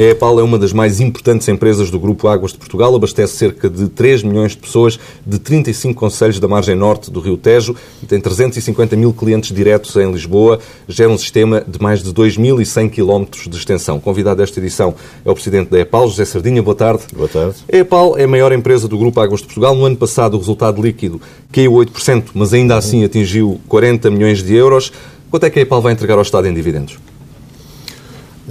A EPAL é uma das mais importantes empresas do Grupo Águas de Portugal, abastece cerca de 3 milhões de pessoas de 35 conselhos da margem norte do Rio Tejo e tem 350 mil clientes diretos em Lisboa. Gera um sistema de mais de 2.100 quilómetros de extensão. Convidado desta edição é o presidente da EPAL, José Sardinha. Boa tarde. Boa tarde. A EPAL é a maior empresa do Grupo Águas de Portugal. No ano passado, o resultado líquido caiu 8%, mas ainda assim atingiu 40 milhões de euros. Quanto é que a EPAL vai entregar ao Estado em dividendos?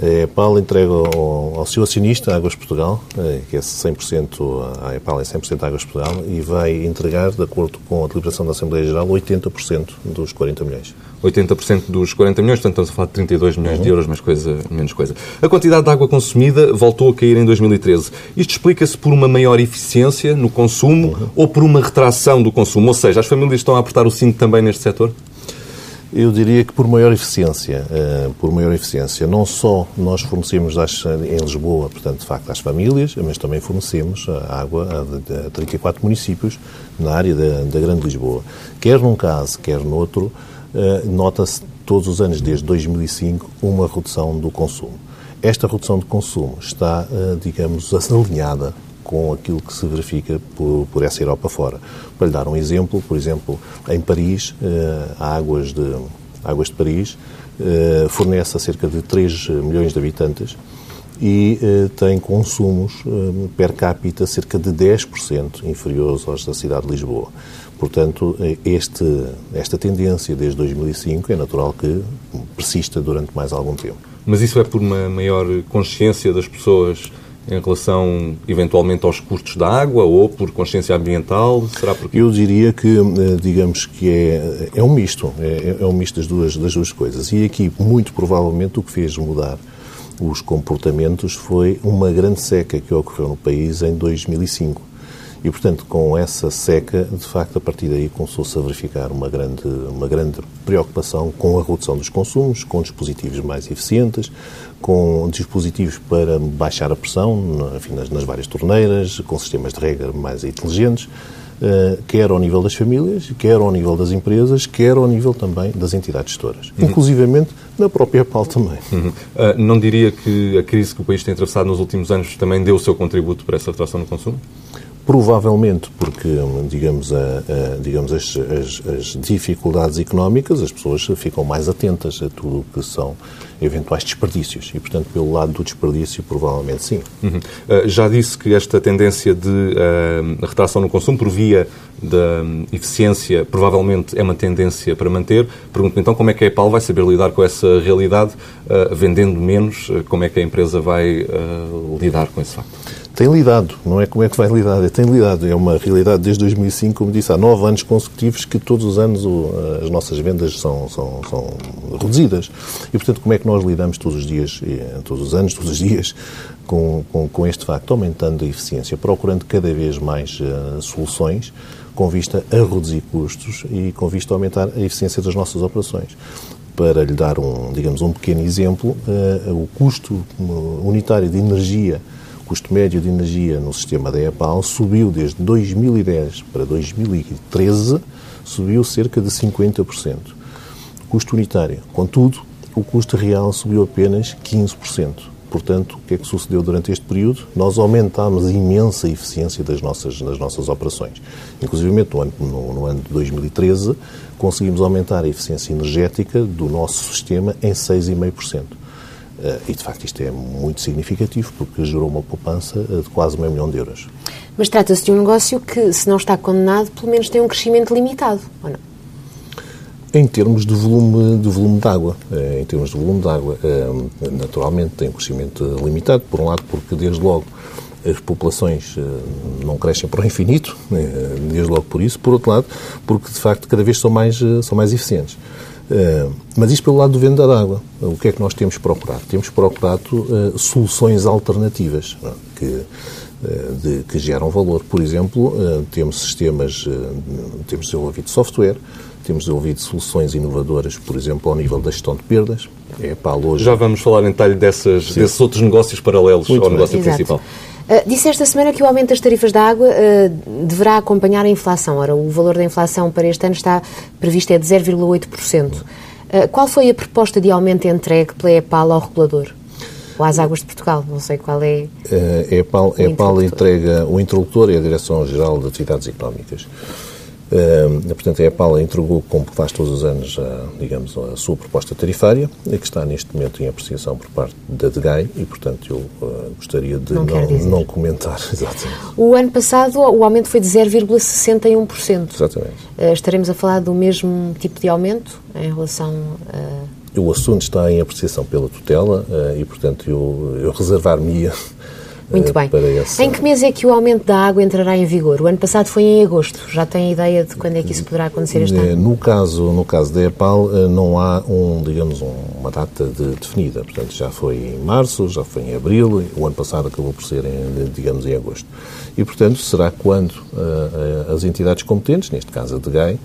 A EPAL entrega ao, ao seu acionista, Águas Portugal, eh, que é 100%, a EPAL é 100% Águas Portugal, e vai entregar, de acordo com a deliberação da Assembleia Geral, 80% dos 40 milhões. 80% dos 40 milhões, portanto estamos a falar de 32 milhões uhum. de euros, mas coisa, menos coisa. A quantidade de água consumida voltou a cair em 2013. Isto explica-se por uma maior eficiência no consumo uhum. ou por uma retração do consumo? Ou seja, as famílias estão a apertar o cinto também neste setor? Eu diria que por maior eficiência, uh, por maior eficiência, não só nós fornecemos às, em Lisboa, portanto, de facto, às famílias, mas também fornecemos água a, a 34 municípios na área da, da Grande Lisboa. Quer num caso, quer noutro, uh, nota-se todos os anos, desde 2005, uma redução do consumo. Esta redução de consumo está, uh, digamos, alinhada com aquilo que se verifica por, por essa Europa fora. Para lhe dar um exemplo, por exemplo, em Paris, a Águas de, Águas de Paris uh, fornece a cerca de 3 milhões de habitantes e uh, tem consumos per capita cerca de 10% inferiores aos da cidade de Lisboa. Portanto, este, esta tendência desde 2005 é natural que persista durante mais algum tempo. Mas isso é por uma maior consciência das pessoas em relação, eventualmente, aos custos da água ou por consciência ambiental? Será porque... Eu diria que, eh, digamos que é, é um misto, é, é um misto das duas, das duas coisas. E aqui, muito provavelmente, o que fez mudar os comportamentos foi uma grande seca que ocorreu no país em 2005. E, portanto, com essa seca, de facto, a partir daí começou-se a verificar uma grande, uma grande preocupação com a redução dos consumos, com dispositivos mais eficientes, com dispositivos para baixar a pressão, enfim, nas, nas várias torneiras, com sistemas de rega mais inteligentes, Uh, quer ao nível das famílias, quer ao nível das empresas, quer ao nível também das entidades gestoras. Uhum. Inclusivamente na própria PAL também. Uhum. Uh, não diria que a crise que o país tem atravessado nos últimos anos também deu o seu contributo para essa retração no consumo? Provavelmente porque, digamos, a, a, digamos as, as, as, dificuldades económicas, as pessoas ficam mais atentas a tudo o que são eventuais desperdícios. E, portanto, pelo lado do desperdício, provavelmente sim. Uhum. Uh, já disse que esta tendência de uh, retração no consumo por via da um, eficiência provavelmente é uma tendência para manter. Pergunto-me então como é que a EPAL vai saber lidar com essa realidade, uh, vendendo menos, como é que a empresa vai lidar com esse facto? Tem lidado, não é como é que vai lidar, é tem lidado. É uma realidade desde 2005, como disse, há nove anos consecutivos que todos os anos o, as nossas vendas são, são, são, reduzidas. E, portanto, como é que nós lidamos todos os dias, todos os anos, todos os dias, com, com, com este facto, aumentando a eficiência, procurando cada vez mais uh, soluções com vista a reduzir custos e com vista a aumentar a eficiência das nossas operações para lhe dar um, digamos, um pequeno exemplo, uh, o custo unitário de energia custo médio de energia no sistema da EPAL subiu desde 2010 para 2013, subiu cerca de 50%. Custo unitário. Contudo, o custo real subiu apenas 15%. Portanto, o que é que sucedeu durante este período? Nós aumentámos a imensa eficiência das nossas, das nossas operações. Inclusive, no ano, no, no ano de 2013, conseguimos aumentar a eficiência energética do nosso sistema em 6,5%. Eh, e, de facto, isto é muito significativo porque gerou uma poupança de quase meio milhão de euros. Mas trata-se de um negócio que, se não está condenado, pelo menos tem um crescimento limitado, ou não? Em termos de volume de, volume de água, em termos de volume de água, naturalmente tem um crescimento limitado, por um lado porque desde logo as populações não crescem para o infinito, desde logo por isso, por outro lado porque de facto cada vez são mais, são mais eficientes. Mas isto pelo lado do venda da água. O que é que nós temos procurado? Temos procurado soluções alternativas que de, que geram valor. Por exemplo, temos sistemas, temos desenvolvido software, temos desenvolvido soluções inovadoras, por exemplo, ao nível da gestão de perdas. É para hoje... Já vamos falar em detalhe dessas, desses outros negócios paralelos Muito ao bem. negócio Exato. principal. Uh, disse esta semana que o aumento das tarifas da água uh, deverá acompanhar a inflação. Ora, o valor da inflação para este ano está previsto é de 0,8%. Uh, qual foi a proposta de aumento entregue pela EPAL ao regulador? Ou às Águas de Portugal? Não sei qual é. Uh, a EPAL, EPAL entrega o interlocutor e a Direção-Geral de Atividades Económicas. Uh, portanto, a EPAL entregou, como faz todos os anos, a, digamos, a sua proposta tarifária, que está neste momento em apreciação por parte da DGAI e, portanto, eu uh, gostaria de não, não, não comentar. Exatamente. O ano passado o aumento foi de 0,61%. Exatamente. Uh, estaremos a falar do mesmo tipo de aumento em relação a. O assunto está em apreciação pela tutela e, portanto, eu, eu reservar-me-ia muito bem. Esse... Em que mês é que o aumento da água entrará em vigor? O ano passado foi em agosto. Já tem ideia de quando é que isso poderá acontecer este ano? No caso, no caso da EPAL, eh, não há um, digamos, uma data de, definida. Portanto, já foi em março, já foi em abril, o ano passado acabou por ser, em, digamos, em agosto. E, portanto, será quando uh, as entidades competentes, neste caso a DGAI, uh,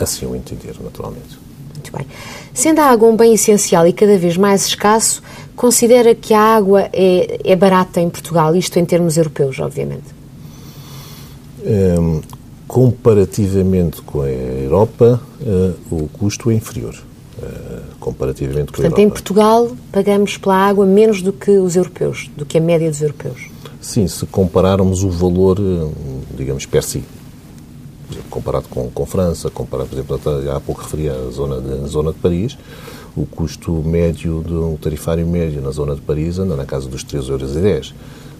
assim o entender, naturalmente. Muito bem. Sendo a água um bem essencial e cada vez mais escasso, considera que a água é, é barata em Portugal, isto em termos europeus, obviamente? Um, comparativamente com a Europa, uh, o custo é inferior. Uh, comparativamente Portanto, com a Europa. em Portugal pagamos pela água menos do que os europeus, do que a média dos europeus. Sim, se compararmos o valor, eh, digamos, per si comparado com, com França, comparado, por exemplo, há pouco referi a zona de, a zona de Paris, o custo médio de um tarifário médio na zona de Paris anda na casa dos 3,10 euros.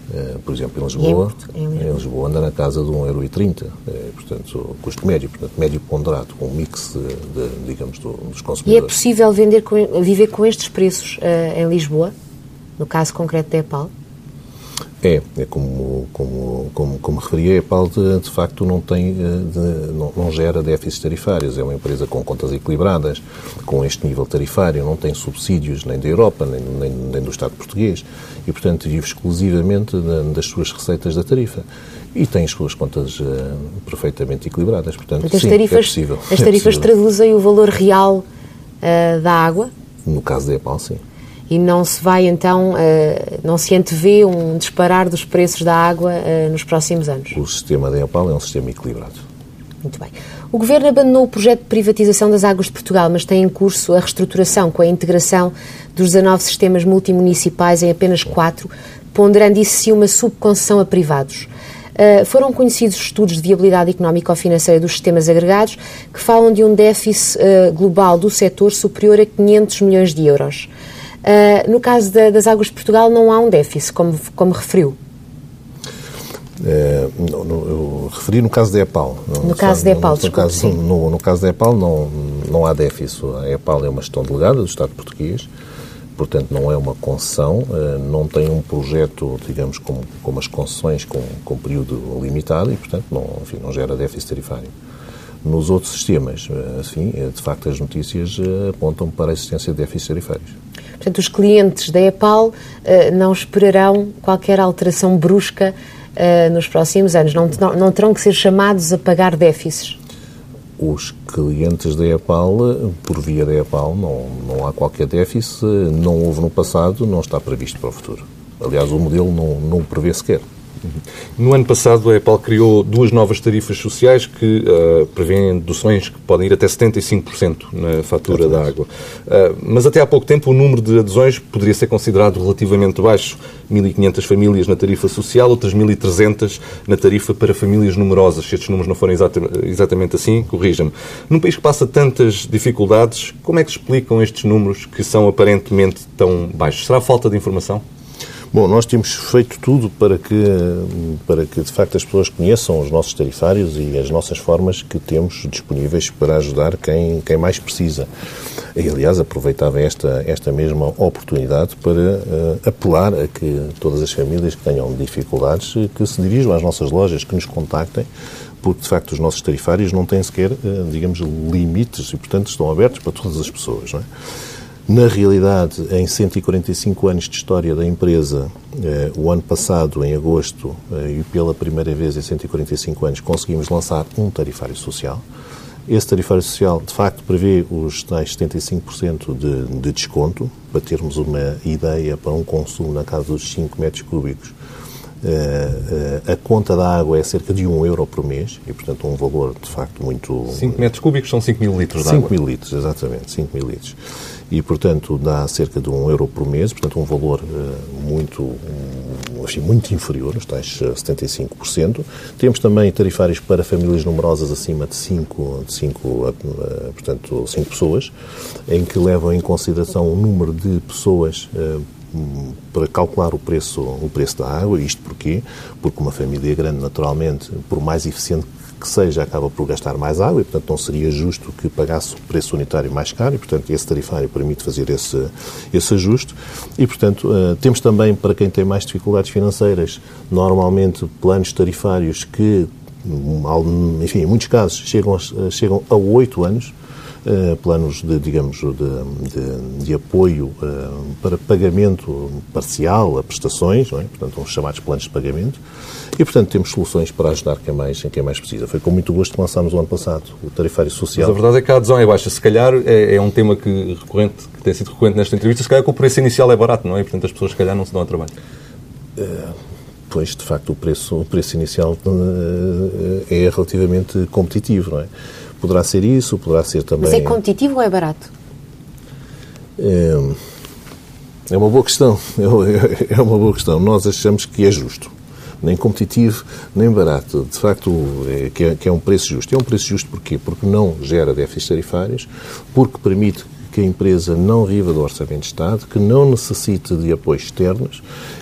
Uh, por exemplo, em Lisboa, em Lisboa, em Lisboa anda na casa de 1,30€. Uh, portanto, o custo médio, portanto, médio ponderado, com um mix, de, digamos, do, dos consumidores. E é possível vender com, viver com estes preços uh, em Lisboa, no caso concreto da EPAL? É, é como, como, como, como referi, a EPAL de, de facto não, tem, eh, de, não, não, gera déficits tarifários. É uma empresa com contas equilibradas, com este nível tarifário, não tem subsídios nem da Europa, nem, nem, nem do Estado português e, portanto, vive exclusivamente das suas receitas da tarifa e tem as suas contas uh, perfeitamente equilibradas. Portanto, as sim, tarifas, é possível. As tarifas é traduzem o valor real uh, da água? No caso da EPAL, sim e não se vai então, uh, não se antevê um disparar dos preços da água uh, nos próximos anos? O sistema da EPAL é um sistema equilibrado. Muito bem. O Governo abandonou o projeto de privatização das águas de Portugal, mas tem em curso a reestruturação com a integração dos 19 sistemas multimunicipais em apenas quatro, ponderando isso sim uma subconcessão a privados. Uh, foram conhecidos estudos de viabilidade económica ou financeira dos sistemas agregados que falam de um déficit uh, global do setor superior a 500 milhões de euros. Uh, no caso da, das águas de Portugal não há um déficit, como, como referiu. É, no, no, eu referi no caso da EPAL. No, caso da EPAL, no, no, caso, no, no, caso da EPAL não, não há déficit. A EPAL é uma gestão delegada do Estado português, portanto não é uma concessão, uh, não tem um projeto, digamos, como, como as concessões com, com período limitado e, portanto, não, enfim, não gera déficit tarifário. Nos outros sistemas, assim, de facto, as notícias apontam para a existência de déficits tarifários. Portanto, os clientes da EPAL uh, não esperarão qualquer alteração brusca uh, nos próximos anos, não, não, não, terão que ser chamados a pagar déficits. Os clientes da EPAL, por via da EPAL, não, não há qualquer déficit, não houve no passado, não está previsto para o futuro. Aliás, o modelo não, não prevê sequer. No ano passado, a EPAL criou duas novas tarifas sociais que uh, prevêem deduções que podem ir até 75% na fatura da água. Uh, mas até há pouco tempo o número de adesões poderia ser considerado relativamente baixo. 1.500 famílias na tarifa social, outras 1.300 na tarifa para famílias numerosas. Se estes números não forem exata, exatamente assim, corrija-me. Num país que passa tantas dificuldades, como é que explicam estes números que são aparentemente tão baixos? Será falta de informação? Bom, nós temos feito tudo para que, para que de facto as pessoas conheçam os nossos tarifários e as nossas formas que temos disponíveis para ajudar quem, quem mais precisa. E, aliás, aproveitava esta, esta mesma oportunidade para uh, apelar a que todas as famílias que tenham dificuldades que se dirijam às nossas lojas, que nos contactem, porque de facto os nossos tarifários não têm sequer, uh, digamos, limites e, portanto, estão abertos para todas as pessoas. Não é? Na realidade, em 145 anos de história da empresa, eh, o ano passado, em agosto, eh, e pela primeira vez em 145 anos, conseguimos lançar um tarifário social. Esse tarifário social, de facto, prevê os tais 75% de, de desconto, para termos uma ideia para um consumo na casa dos 5 metros cúbicos. Uh, a conta da água é cerca de 1 euro por mês e, portanto, um valor de facto muito. 5 metros cúbicos são 5 mil litros de 5 água. 5 mil litros, exatamente, 5 mil litros e, portanto, dá cerca de um euro por mês, portanto, um valor uh, muito, um, assim, muito inferior, os tais 75%. Temos também tarifários para famílias numerosas acima de 5, de 5, uh, portanto, 5 pessoas, em que levam em consideração o número de pessoas para calcular o preço, o preço da água. Isto porquê? Porque uma família grande, naturalmente, por mais eficiente que seja, acaba por gastar mais água e, portanto, não seria justo que pagasse o preço unitário mais caro e, portanto, esse tarifário permite fazer esse, esse ajuste. E, portanto, uh, temos também, para quem tem mais dificuldades financeiras, normalmente planos tarifários que, enfim, em muitos casos, chegam chegam a 8 anos, planos de, digamos, de, de, de apoio uh, para pagamento parcial a prestações, é? portanto, os chamados planos de pagamento, e, portanto, temos soluções para ajudar quem mais, quem mais precisa. Foi com muito gosto que lançámos o ano passado o tarifário social. Mas a verdade é que a adesão é baixa. Se calhar é, é um tema que, recorrente, que tem sido recorrente nesta entrevista, se calhar que o preço inicial é barato, não é? E, portanto, as pessoas, se calhar, não se dão a trabalho. Uh, pois, de facto, o preço, o preço inicial é relativamente competitivo, não é? Poderá ser isso, poderá ser também... Mas é competitivo ou é barato? É, é uma boa questão. É, é uma boa questão. Nós achamos que é justo nem competitivo, nem barato. De facto, é, que, é, que é um preço justo. É um preço justo porquê? Porque não gera déficits tarifários, porque permite que a empresa não viva do orçamento de Estado, que não necessite de apoios externos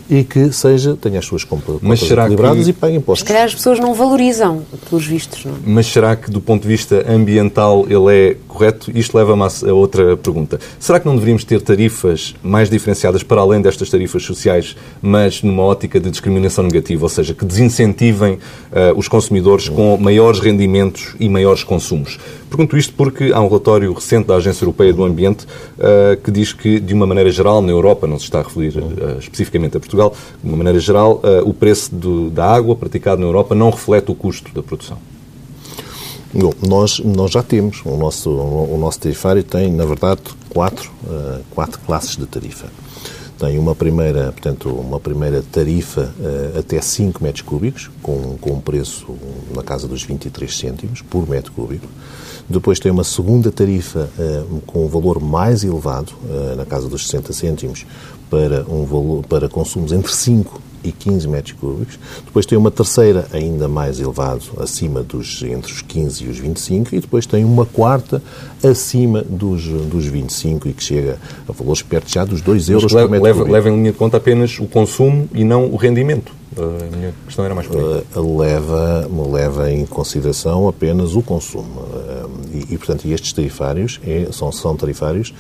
e que seja, tenha as suas compras equilibradas que... e pague impostos. Se calhar as pessoas não valorizam, pelos vistos, não? Mas será que, do ponto de vista ambiental, ele é correto? Isto leva-me a outra pergunta. Será que não deveríamos ter tarifas mais diferenciadas para além destas tarifas sociais, mas numa ótica de discriminação negativa, ou seja, que desincentivem uh, os consumidores com maiores rendimentos e maiores consumos? Pergunto isto porque há um relatório recente da Agência Europeia do Ambiente uh, que diz que, de uma maneira geral, na Europa, não se está a referir uh, especificamente a Portugal, de uma maneira geral, uh, o preço do, da água praticado na Europa não reflete o custo da produção. Bom, nós, nós já temos. O nosso, o nosso tarifário tem, na verdade, quatro, quatro classes de tarifa tem uma primeira, portanto, uma primeira tarifa uh, até 5 metros cúbicos, com, com um preço na casa dos 23 cêntimos por metro cúbico. Depois tem uma segunda tarifa uh, com um valor mais elevado, uh, na casa dos 60 cêntimos, para, um valor, para consumos entre 5 e 15 metros cúbicos. Depois tem uma terceira ainda mais elevado, acima dos entre os 15 e os 25, e depois tem uma quarta acima dos, dos 25 e que chega a valores perto já dos 2 euros por metro leva, cúbico. Leva em linha de conta apenas o consumo e não o rendimento. A minha questão era mais por uh, leva, leva em consideração apenas o consumo. E, e, portanto, estes tarifários é, são, são tarifários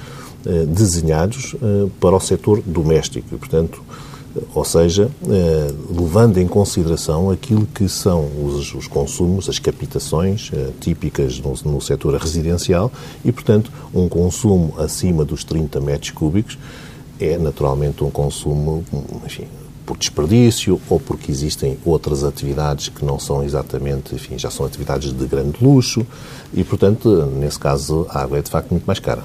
uh, desenhados para o setor doméstico. E, portanto, ou seja, eh, levando em consideração aquilo que são os, os consumos, as captações eh, típicas no, no setor residencial e, portanto, um consumo acima dos 30 metros cúbicos é naturalmente um consumo, enfim, por desperdício ou porque existem outras atividades que não são exatamente, enfim, já são atividades de grande luxo e, portanto, nesse caso, a água é de facto muito mais cara.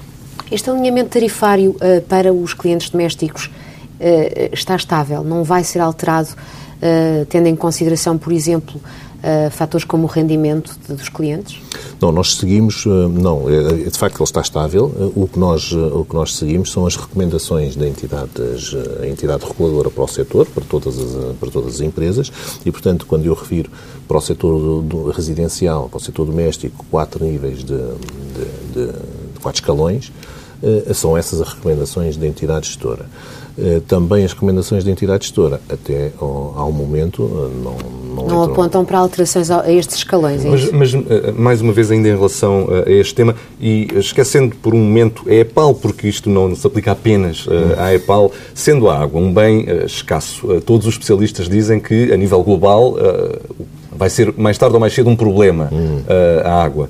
Este alinhamento tarifário uh, para os clientes domésticos uh, está estável, não vai ser alterado, uh, tendo em consideração, por exemplo, uh, fatores como o rendimento de, dos clientes? Não, nós seguimos, não, de facto ele está estável. O que nós, o que nós seguimos são as recomendações da entidade, a entidade reguladora para o setor, para todas as, para todas as empresas, e portanto, quando eu refiro para o setor do, do residencial, para o setor doméstico, quatro níveis de, de, de, quatro escalões, São essas as recomendações da entidade gestora. Eh, também as recomendações da entidade gestora, até ao, ao momento, eh, não Não, não apontam para alterações a estes escalões, é mas, mas, eh, mais uma vez, ainda em relação a este tema, e esquecendo por um momento a EPAL, porque isto não se aplica apenas à EPAL, sendo a água um bem escasso, todos os especialistas dizem que, a nível global, vai ser mais tarde ou mais cedo um problema hum. a água.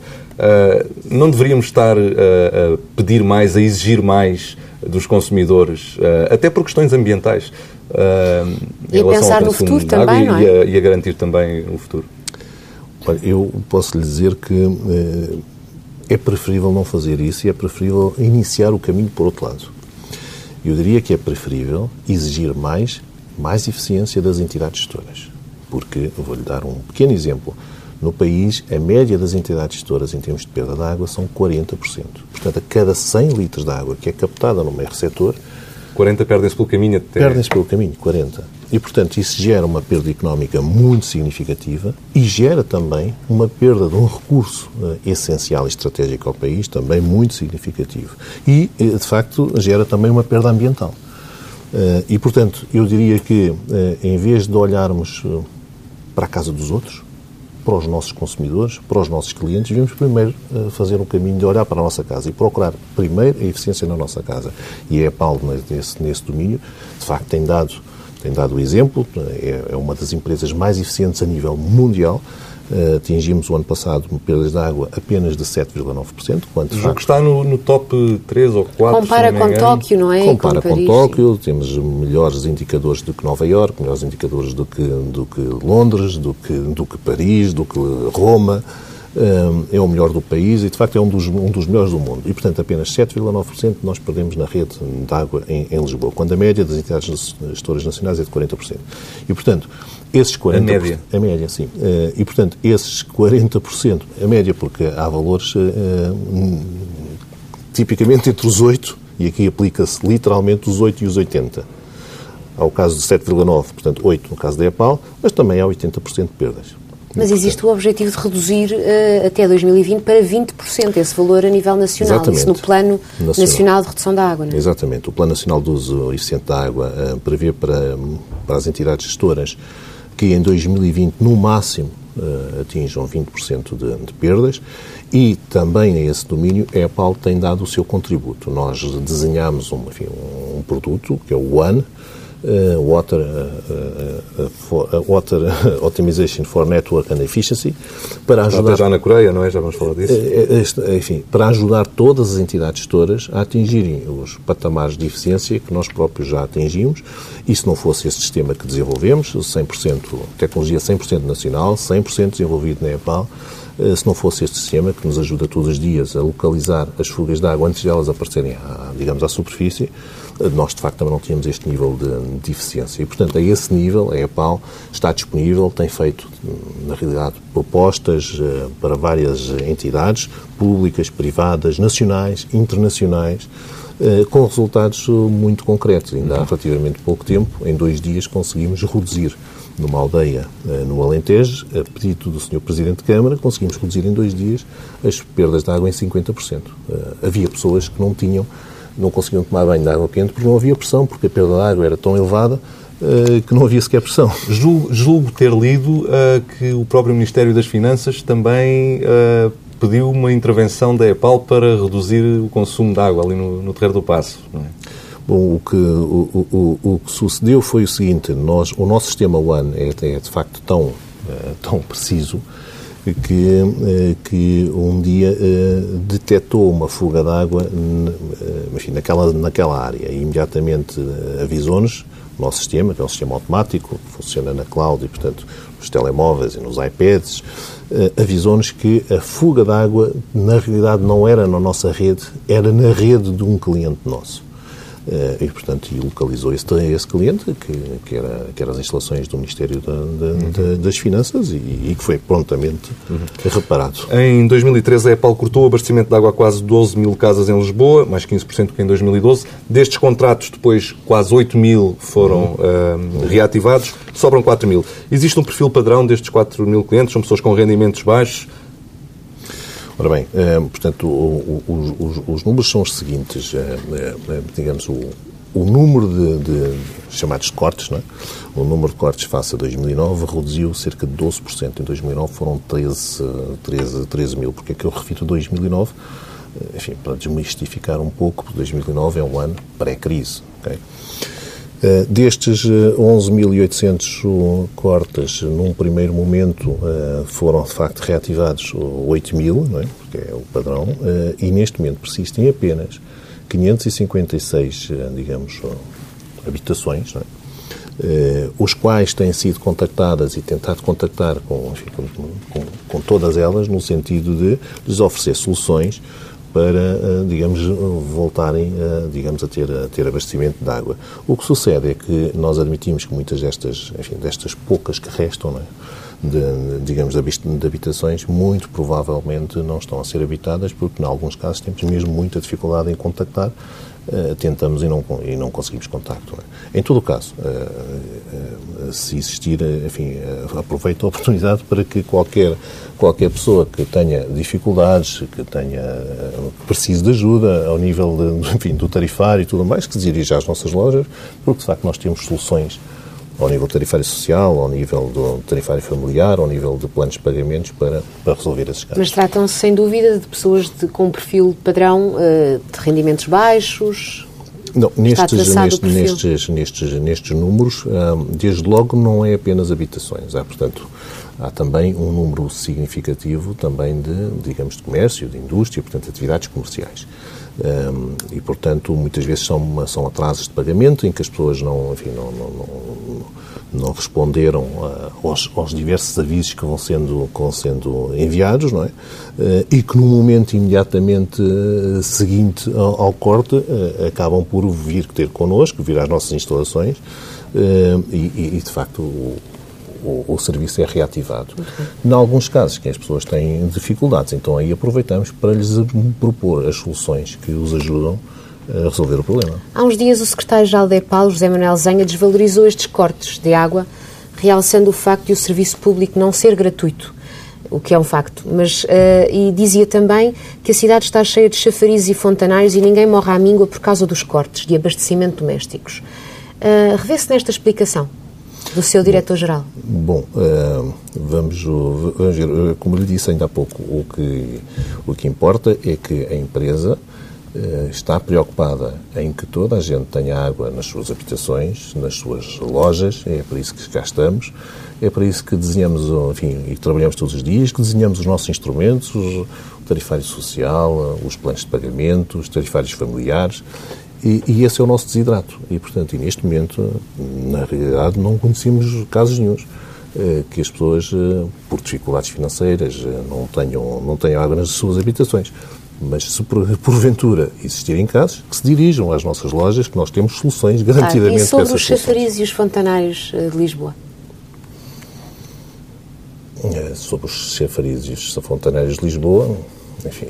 Não deveríamos estar a pedir mais, a exigir mais dos consumidores, até por questões ambientais. Uh, e a pensar no futuro também, não é? E a, e a, garantir também o futuro. Olha, eu posso lhe dizer que uh, é preferível não fazer isso e é preferível iniciar o caminho por outro lado. Eu diria que é preferível exigir mais, mais eficiência das entidades gestoras. Porque, vou-lhe dar um pequeno exemplo. No país, a média das entidades gestoras em termos de perda de água são 40%. Portanto, a cada 100 litros de água que é captada no meio receptor... 40 perdem-se pelo caminho até... Perdem-se pelo caminho, 40. E, portanto, isso gera uma perda económica muito significativa e gera também uma perda de um recurso uh, essencial e estratégico ao país, também muito significativo. E, eh, de facto, gera também uma perda ambiental. Uh, e, portanto, eu diria que, uh, em vez de olharmos para a casa dos outros, para os nossos consumidores, para os nossos clientes, devemos primeiro uh, fazer um caminho de olhar para a nossa casa e procurar primeiro a eficiência na nossa casa. E é a Paulo nesse, nesse domínio, de facto, tem dado, tem dado o exemplo, é, é uma das empresas mais eficientes a nível mundial, atingimos o ano passado perdas de água apenas de 7,9%. O jogo está no, no, top 3 ou 4. Compara com Tóquio, não é? Compara com, com Tóquio, temos melhores indicadores do que Nova Iorque, melhores indicadores do que, do que Londres, do que, do que Paris, do que Roma. É o melhor do país e, de facto, é um dos, um dos melhores do mundo. E, portanto, apenas 7,9% nós perdemos na rede de água em, em Lisboa, quando a média das entidades gestoras nacionais é de 40%. E, portanto, esses 40%. A média. A média, sim. Uh, e, portanto, esses 40%, a média, porque há valores uh, tipicamente entre os 8, e aqui aplica-se literalmente os 8 e os 80. Há o caso de 7,9, portanto 8 no caso da EPAL, mas também há 80% de perdas. Mas existe o objetivo de reduzir uh, até 2020 para 20% esse valor a nível nacional, Exatamente. isso no Plano nacional. nacional de Redução da Água. Não é? Exatamente. O Plano Nacional de Uso Eficiente da Água uh, prevê para, para as entidades gestoras que em 2020, no máximo, uh, atinjam 20% de, de, perdas e também a esse domínio a EPAL tem dado o seu contributo. Nós desenhamos um, enfim, um produto, que é o One, Uh, water, uh, uh, for, water Optimization for Network and Efficiency para ajudar já na Coreia, não é? Já vamos falar disso. Este, enfim, para ajudar todas as entidades gestoras a atingirem os patamares de eficiência que nós próprios já atingimos. E se não fosse esse sistema que desenvolvemos, 100%, tecnologia 100% nacional, 100% desenvolvido na EPAL, se não fosse este sistema que nos ajuda todos os dias a localizar as fugas de água antes de elas aparecerem, à, digamos, à superfície, nós de facto também não tínhamos este nível de, de eficiência. E, portanto, a esse nível, a EPAL está disponível, tem feito, na realidade, propostas uh, para várias entidades públicas, privadas, nacionais, internacionais, uh, com resultados muito concretos. Ainda há relativamente pouco tempo, em dois dias, conseguimos reduzir numa aldeia no Alentejo, a pedido do Sr. Presidente de Câmara, conseguimos reduzir em dois dias as perdas de água em 50%. havia pessoas que não tinham não conseguiam tomar banho de água quente porque não havia pressão, porque a perda de água era tão elevada uh, que não havia sequer pressão. Julgo, julgo ter lido uh, que o próprio Ministério das Finanças também uh, pediu uma intervenção da EPAL para reduzir o consumo de água ali no, no Terreiro do Passo. Não é? Bom, o que, o, o, o, que sucedeu foi o seguinte, nós, o nosso sistema One é, é de facto tão, tão preciso que, eh, que um dia eh, detectou uma fuga de água enfim, naquela, naquela área e imediatamente eh, avisou-nos, o nosso sistema, que é um sistema automático, que funciona na cloud e, portanto, nos telemóveis e nos iPads, avisou-nos que a fuga de água, na realidade, não era na nossa rede, era na rede de um cliente nosso. Eh, e, portanto, e localizou esse, esse cliente, que, que, era, que eram as instalações do Ministério da, da, uhum. das Finanças e, e, que foi prontamente uhum. reparado. Em 2013, a EPAL cortou o abastecimento de água a quase 12 mil casas em Lisboa, mais 15% que em 2012. Destes contratos, depois quase 8 mil foram uhum. uh, reativados, sobram 4 mil. Existe um perfil padrão destes 4 mil clientes? São pessoas com rendimentos baixos? Ora bem, eh, portanto, o, o, os, os, números são os seguintes. Eh, eh, digamos, o, o número de, de, chamados cortes, não é? o número de cortes face a 2009 reduziu cerca de 12%. Em 2009 foram 13, 13, 13 mil. Porque é que eu refiro 2009? Enfim, para desmistificar um pouco, 2009 é um ano pré-crise. Okay? Eh, destes 11.800 eh, cortes, num primeiro momento, eh, foram de facto reativados 8.000, é? porque é o padrão, e neste momento persistem apenas 556, digamos, habitações, é? os quais têm sido contactadas e tentado contactar com, enfim, com, com, com todas elas, no sentido de lhes oferecer soluções para, eh, digamos, voltarem, digamos, a ter, a ter abastecimento de água. O que sucede é que nós admitimos que muitas destas, enfim, destas poucas que restam, é? de, digamos, de habitações, muito provavelmente não estão a ser habitadas, porque, em alguns casos, temos mesmo muita dificuldade em contactar Uh, tentamos e não, e não conseguimos contacto. É? Em todo o caso, uh, se existir, enfim, aproveito a oportunidade para que qualquer, qualquer pessoa que tenha dificuldades, que tenha, precise de ajuda ao nível de, enfim, do tarifário e tudo mais, que se dirija às nossas lojas, porque de facto nós temos soluções ao nível tarifário social, ao nível do tarifário familiar, ao nível de planos de pagamentos para, para resolver esses casos. Mas tratam-se, sem dúvida, de pessoas de, com perfil padrão uh, de rendimentos baixos? Não, nestes, nestes, nestes, nestes, nestes números, um, desde logo não é apenas habitações. Há, portanto, há também um número significativo também de, digamos, de comércio, de indústria, portanto, atividades comerciais. Um, e, portanto, muitas vezes são, são atrasos de pagamento em que as pessoas não, enfim, não, não, não, não responderam uh, aos, aos, diversos avisos que vão sendo, vão sendo enviados, não é? Uh, e que no momento imediatamente uh, seguinte ao, ao corte acabam por vir ter connosco, vir às nossas instalações e, e, de facto, o, o, o serviço é reativado. Em alguns casos, que as pessoas têm dificuldades, então aí aproveitamos para lhes propor as soluções que os ajudam a resolver o problema. Há uns dias o secretário-geral da EPAL, José Manuel Zenha, desvalorizou estes cortes de água, realçando o facto de o serviço público não ser gratuito, o que é um facto. Mas, uh, e dizia também que a cidade está cheia de chafarizes e fontanários e ninguém morre à míngua por causa dos cortes de abastecimento domésticos. Uh, Revê-se nesta explicação do seu diretor-geral? Bom, uh, vamos, vamos, ver, eh, como lhe disse ainda há pouco, o que, o que importa é que a empresa uh, está preocupada em que toda a gente tenha água nas suas habitações, nas suas lojas, é para isso que cá estamos, é para isso que desenhamos, enfim, e trabalhamos todos os dias, que desenhamos os nossos instrumentos, o tarifário social, os planos de pagamento, os tarifários familiares, e, e, esse é o nosso desidrato. E, portanto, e neste momento, na realidade, não conhecemos casos nenhums eh, que as pessoas, eh, por dificuldades financeiras, eh, não tenham, não tenham água nas suas habitações. Mas se por, porventura existirem casos, que se dirijam às nossas lojas, que nós temos soluções garantidamente ah, E sobre os chafariz e os fontanários de Lisboa? Sobre os chafariz e os fontanários de Lisboa, enfim,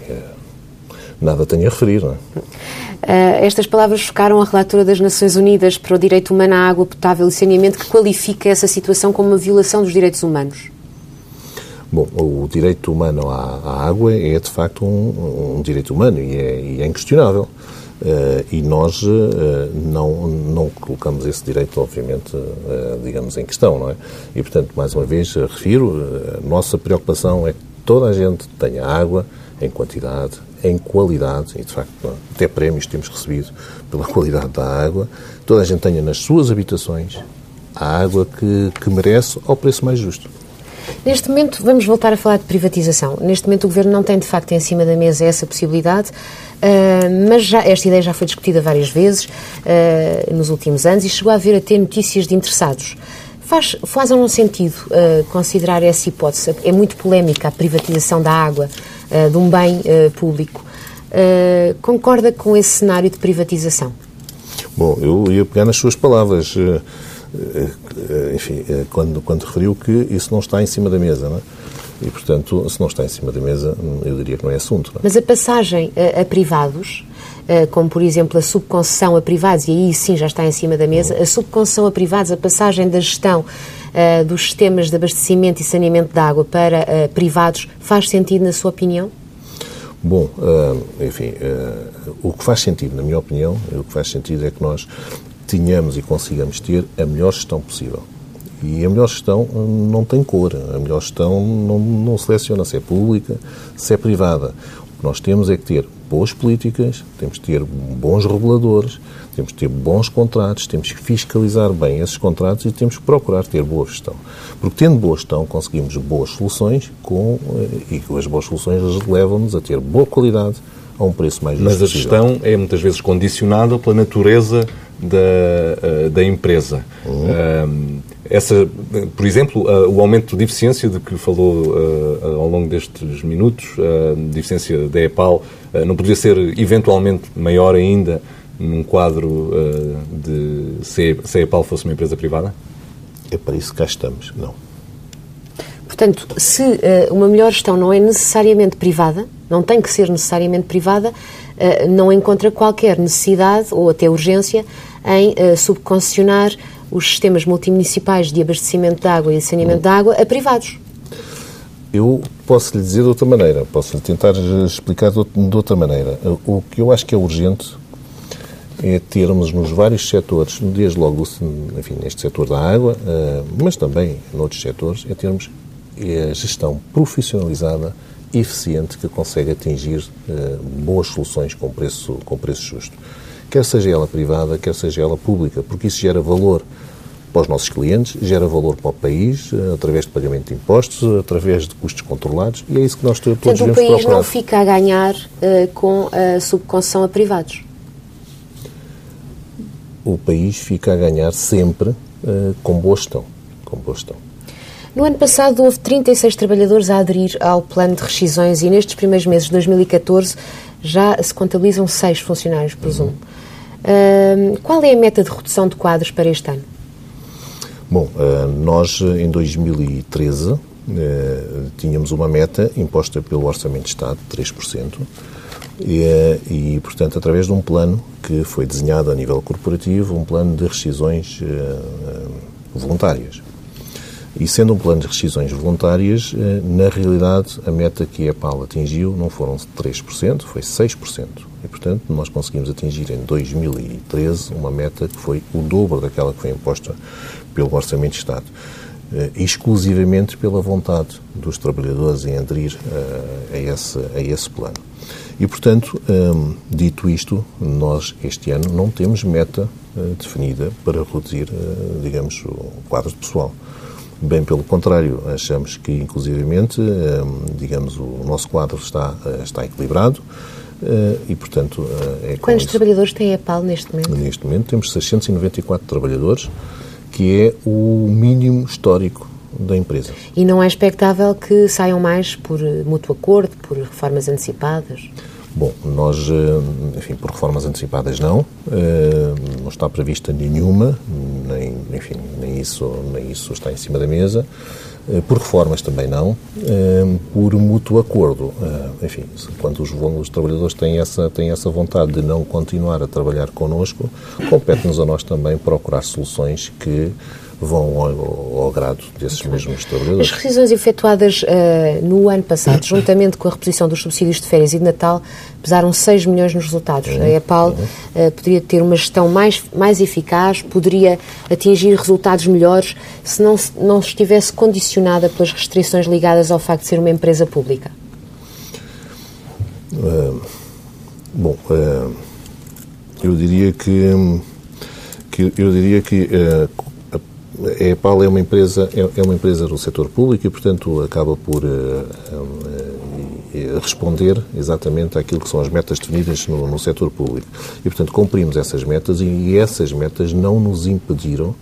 nada tenho a referir. Não é? Uh, estas palavras focaram a relatora das Nações Unidas para o Direito Humano à Água Potável e Saneamento, que qualifica essa situação como uma violação dos direitos humanos. Bom, o direito humano à, à água é de facto um, um direito humano e é, e é inquestionável. Uh, e nós uh, não, não colocamos esse direito, obviamente, uh, digamos, em questão, não é? E, portanto, mais uma vez, refiro, a nossa preocupação é que toda a gente tenha água em quantidade, em qualidade, e de facto até prémios temos recebido pela qualidade da água, toda a gente tenha nas suas habitações a água que, que merece ao preço mais justo. Neste momento, vamos voltar a falar de privatização. Neste momento, o Governo não tem, de facto, em cima da mesa essa possibilidade, uh, mas já, esta ideia já foi discutida várias vezes uh, nos últimos anos e chegou a haver até notícias de interessados. Faz, faz algum sentido uh, considerar essa hipótese? É muito polémica a privatização da água, uh, de um bem uh, público. concorda com esse cenário de privatização? Bom, eu ia pegar nas suas palavras. Enfim, quando, quando referiu que isso não está em cima da mesa, não é? E, portanto, se não está em cima da mesa, eu diria que não é assunto. Não é? Mas a passagem a, a privados como por exemplo a subconcessão a privados, e aí sim já está em cima da mesa, a subconcessão a privados, a passagem da gestão uh, dos sistemas de abastecimento e saneamento de água para uh, privados, faz sentido na sua opinião? Bom, uh, enfim, o que faz sentido, na minha opinião, o que faz sentido é que nós tenhamos e consigamos ter a melhor gestão possível. E a melhor gestão não tem cor, a melhor gestão não, não seleciona se é pública, se é privada. O que nós temos é que ter boas políticas, temos que ter bons reguladores, temos que ter bons contratos, temos que fiscalizar bem esses contratos e temos que procurar ter boa gestão. Porque tendo boa gestão conseguimos boas soluções com, eh, e as boas soluções levam-nos a ter boa qualidade a um preço mais justo Mas a gestão é muitas vezes condicionada pela natureza da, eh, da empresa. Uhum. Essa, por exemplo, o aumento de eficiência de que falou ao longo destes minutos, a eficiência da EPAL, não poderia ser eventualmente maior ainda num quadro de se a EPAL fosse uma empresa privada? É para isso que cá estamos, não. Portanto, se uh, uma melhor gestão não é necessariamente privada, não tem que ser necessariamente privada, uh, não encontra qualquer necessidade ou até urgência em uh, subconcessionar os sistemas multimunicipais de abastecimento de água e saneamento de água a privados. Eu posso lhe dizer de outra maneira, posso lhe tentar explicar de outra maneira. O que eu acho que é urgente é termos nos vários setores, desde logo enfim, neste setor da água, mas também noutros setores, é termos a gestão profissionalizada, eficiente, que consegue atingir boas soluções com preço, com preço justo quer seja ela privada, quer seja ela pública, porque isso gera valor para os nossos clientes, gera valor para o país, eh, através de pagamento de impostos, através de custos controlados, e é isso que nós todos Portanto, devemos procurar. o país não fica a ganhar uh, com a subconcessão a privados? O país fica a ganhar sempre uh, com boa gestão. Com boa gestão. No ano passado houve 36 trabalhadores a aderir ao plano de rescisões e nestes primeiros meses de 2014 já se contabilizam seis funcionários, presumo. Uhum. Uh, qual é a meta de redução de quadros para este ano? Bom, uh, nós em 2013 uh, tínhamos uma meta imposta pelo Orçamento de Estado, de 3%, e, e, portanto, através de um plano que foi desenhado a nível corporativo, um plano de rescisões voluntárias. E sendo um plano de rescisões voluntárias, eh, na realidade a meta que a PAL atingiu não foram 3%, foi 6%. E, portanto, nós conseguimos atingir em 2013 uma meta que foi o dobro daquela que foi imposta pelo Orçamento de Estado. Eh, exclusivamente pela vontade dos trabalhadores em aderir eh, a esse, a esse plano. E, portanto, dito isto, nós este ano não temos meta definida para reduzir, digamos, o quadro de pessoal. Bem pelo contrário, achamos que, inclusivamente, hum, digamos, o nosso quadro está, está equilibrado e, portanto, eh, é Quantos isso. trabalhadores tem a PAL neste momento? Neste momento temos 694 trabalhadores, que é o mínimo histórico da empresa. E não é expectável que saiam mais por mútuo acordo, por reformas antecipadas? Bom, nós, eh, enfim, por reformas antecipadas não, eh, não está prevista nenhuma, nem, enfim, nem isso, nem isso está em cima da mesa. Eh, por reformas também não, por mútuo acordo. Enfim, quando os, os trabalhadores têm essa, têm essa vontade de não continuar a trabalhar connosco, compete-nos a nós também procurar soluções que vão ao, ao grado desses mesmos trabalhadores. As rescisões efetuadas uh, no ano passado, juntamente com a reposição dos subsídios de férias e de Natal, pesaram 6 milhões nos resultados. Uhum. A EPAL uh, poderia ter uma gestão mais, mais eficaz, poderia atingir resultados melhores se não, não estivesse condicionada pelas restrições ligadas ao facto de ser uma empresa pública. Uh, bom, eu diria que, que eu diria que a EPAL é uma empresa é, é uma empresa do setor público e, portanto, acaba por uh, uh, responder exatamente àquilo que são as metas definidas no, no setor público. E, portanto, cumprimos essas metas e essas metas não nos impediram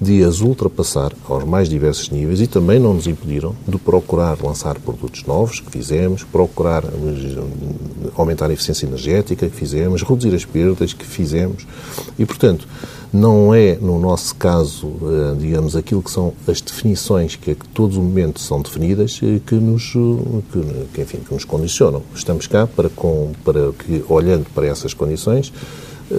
de as ultrapassar aos mais diversos níveis e também não nos impediram de procurar lançar produtos novos que fizemos, procurar aumentar a eficiência energética que fizemos, reduzir as perdas que fizemos e, portanto, não é, no nosso caso, eh, digamos, aquilo que são as definições que a todo momento são definidas eh, que nos, eh, que, enfim, que nos condicionam. Estamos cá para, com, para que, olhando para essas condições,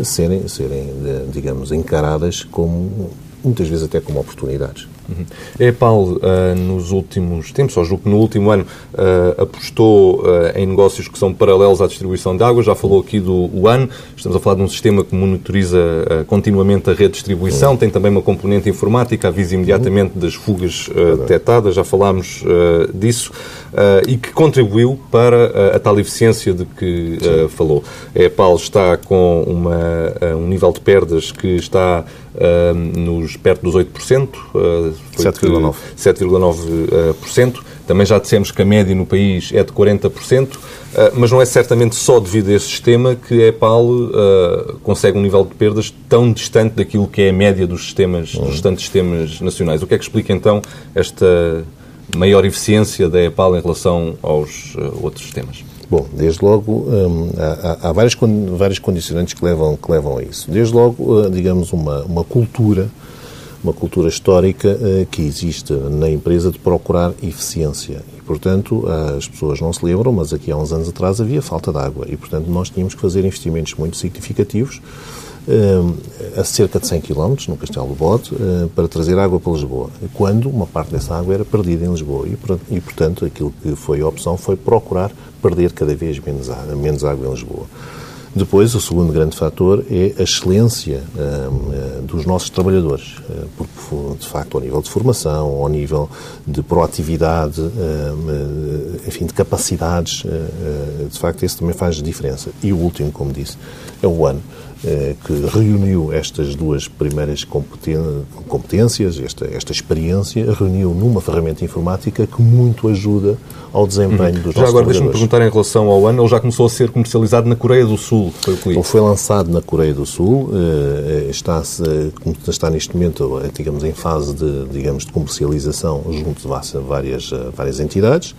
serem, serem digamos, encaradas como, muitas vezes até como oportunidades. Uhum. A EPAL, uh, nos últimos tempos, ou julgo que no último ano, uh, apostou uh, em negócios que são paralelos à distribuição de água. Já falou aqui do UAN. Estamos a falar de um sistema que monitoriza continuamente a rede de distribuição. Uhum. Tem também uma componente informática, avisa imediatamente das fugas detectadas. Já falámos disso. e que contribuiu para a tal eficiência de que falou. A EPAL está com uma, um nível de perdas que está nos perto dos 8%, uh, 7,9%. 7,9%. Também já dissemos que a média no país é de 40%, uh, mas não é certamente só devido a esse sistema que a EPAL uh, consegue um nível de perdas tão distante daquilo que é a média dos sistemas, uhum. dos restantes sistemas nacionais. O que é que explica então esta maior eficiência da EPAL em relação aos outros sistemas? Bom, desde logo hum, há, há vários, vários condicionantes que levam, que levam a isso. Desde logo, digamos, uma, uma cultura, uma cultura histórica uh, que existe na empresa de procurar eficiência. E, portanto, as pessoas não se lembram, mas aqui há uns anos atrás havia falta de água. E, portanto, nós tínhamos que fazer investimentos muito significativos uh, a cerca de 100 km, no Castelo do Bode, uh, para trazer água para Lisboa, quando uma parte dessa água era perdida em Lisboa. E, portanto, aquilo que foi a opção foi procurar perder cada vez menos água em Lisboa. Depois, o segundo grande fator é a excelência uh, dos nossos trabalhadores, uh, porque, de facto, ao nível de formação, ao nível de proatividade, uh, enfim, de capacidades, de facto, isso também faz diferença. E o último, como disse, é o ano que reuniu estas duas primeiras competências, esta, esta experiência, reuniu numa ferramenta informática que muito ajuda ao desempenho dos Já agora, deixa-me perguntar em relação ao ano, ele já começou a ser comercializado na Coreia do Sul, foi o que. Ele foi lançado na Coreia do Sul, eh, está, está neste momento, eh, digamos, em fase de, digamos, de comercialização junto de várias, eh, várias entidades,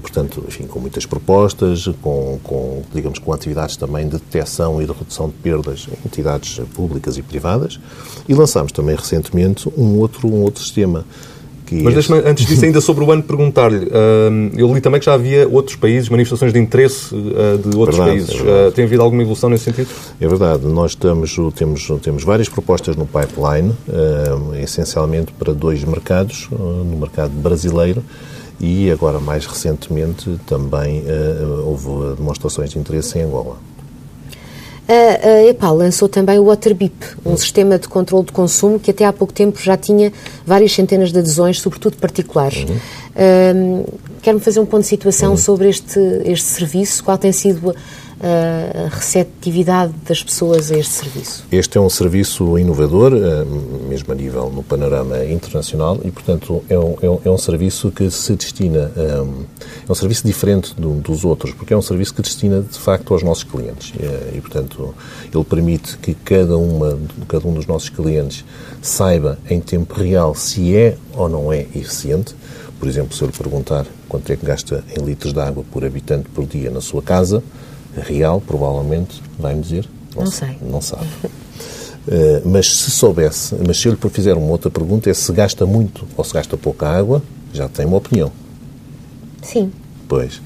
portanto, enfim, com muitas propostas, com, com, digamos, com atividades também de detecção e de redução de perdas em entidades públicas e privadas, e lançámos também recentemente um outro, um outro sistema mas deixe-me, antes disso, ainda sobre o ano, perguntar-lhe. Eu li também que já havia outros países, manifestações de interesse uh, de outros verdade, países. É uh, tem havido alguma evolução nesse sentido? É verdade. Nós temos, temos, temos várias propostas no pipeline, essencialmente para dois mercados, no mercado brasileiro e agora, mais recentemente, também houve demonstrações de interesse em Angola. A, a EPAL lançou também o WaterBip, um sistema de controle de consumo que até há pouco tempo já tinha várias centenas de adesões, sobretudo particulares. Uhum. Um, Quero-me fazer um ponto de situação sobre este, este serviço, qual tem sido a receptividade das pessoas a este serviço? Este é um serviço inovador, eh, mesmo a nível no panorama internacional, e, portanto, é um, é um é serviço que se destina, eh, é um serviço diferente dos outros, porque é um serviço que destina, de facto, aos nossos clientes. Eh, e, portanto, ele permite que cada, uma, cada um dos nossos clientes saiba em tempo real se é ou não é eficiente. Por exemplo, se eu lhe perguntar quanto é que gasta em litros de água por habitante por dia na sua casa, real, provavelmente, vai-me dizer? Não, não sei. Não sabe. Uh, mas se soubesse, mas se eu lhe fizer uma outra pergunta, é se gasta muito ou se gasta pouca água, já tem uma opinião. Sim. Pois.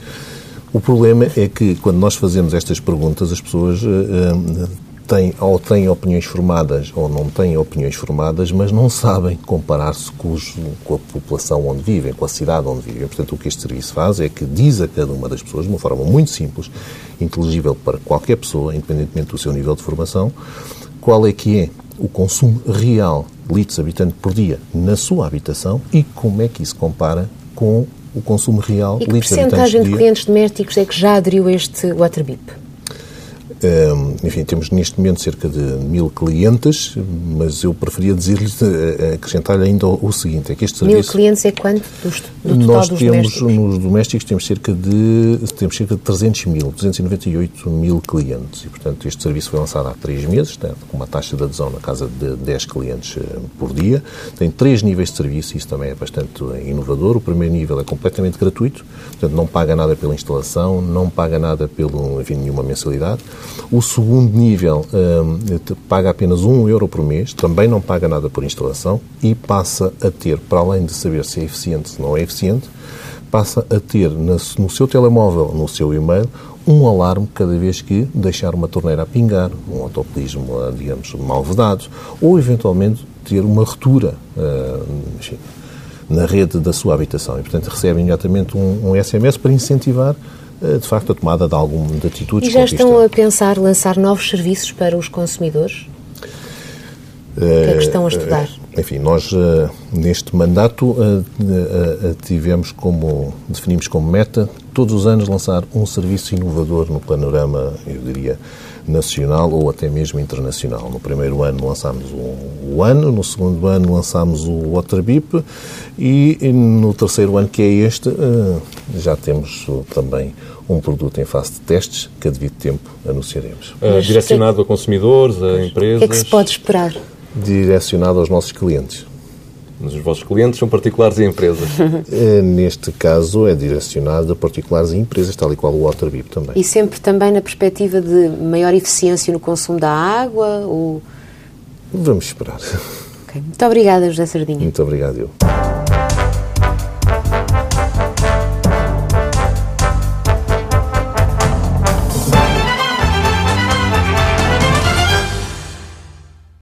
O problema é que quando nós fazemos estas perguntas, as pessoas uh, têm, ou têm opiniões formadas ou não têm opiniões formadas, mas não sabem comparar-se com, com, a população onde vivem, com a cidade onde vivem. Portanto, o que este serviço faz é que diz a cada uma das pessoas, de uma forma muito simples, inteligível para qualquer pessoa, independentemente do seu nível de formação, qual é que é o consumo real de litros habitante por dia na sua habitação e como é que isso compara com o consumo real de litros habitante por dia. E que porcentagem de clientes domésticos é que já aderiu a este Waterbip? Enfim, temos neste momento cerca de mil clientes, mas eu preferia dizer-lhe, eh, acrescentar-lhe ainda o seguinte, é que este serviço... Mil clientes é quanto dos, do total Nós dos temos, domésticos? nos domésticos, temos cerca de, temos cerca de 300 mil, 298 mil clientes e, portanto, este serviço foi lançado há três meses, com uma taxa de adesão na casa de 10 clientes eh, por dia, tem três níveis de serviço, isso também é bastante inovador. O primeiro nível é completamente gratuito, portanto, não paga nada pela instalação, não paga nada pelo, enfim, nenhuma mensalidade. O segundo nível um, paga apenas um euro por mês, também não paga nada por instalação e passa a ter, para além de saber se é eficiente ou não é eficiente, passa a ter no seu telemóvel, no seu e-mail, um alarme cada vez que deixar uma torneira a pingar, um autocolismo, digamos, mal vedado, ou eventualmente ter uma ruptura enfim, na rede da sua habitação. E, portanto, recebe imediatamente um, um SMS para incentivar de facto, a tomada de alguma de atitudes. E já estão a pensar lançar novos serviços para os consumidores? O que é que estão a estudar? Enfim, nós neste mandato tivemos como, definimos como meta todos os anos lançar um serviço inovador no panorama, eu diria, nacional ou até mesmo internacional. No primeiro ano lançámos o ano, no segundo ano lançámos o Waterbip e no terceiro ano, que é este, já temos também um produto em fase de testes que a devido tempo anunciaremos. Uh, direcionado a consumidores, a empresas? O que é que se pode esperar? Direcionado aos nossos clientes. Mas os vossos clientes são particulares e empresas? Neste caso é direcionado a particulares e empresas, tal e qual o Waterbip também. E sempre também na perspectiva de maior eficiência no consumo da água? Ou... Vamos esperar. Okay. Muito obrigada, José Sardinha. Muito obrigado, eu.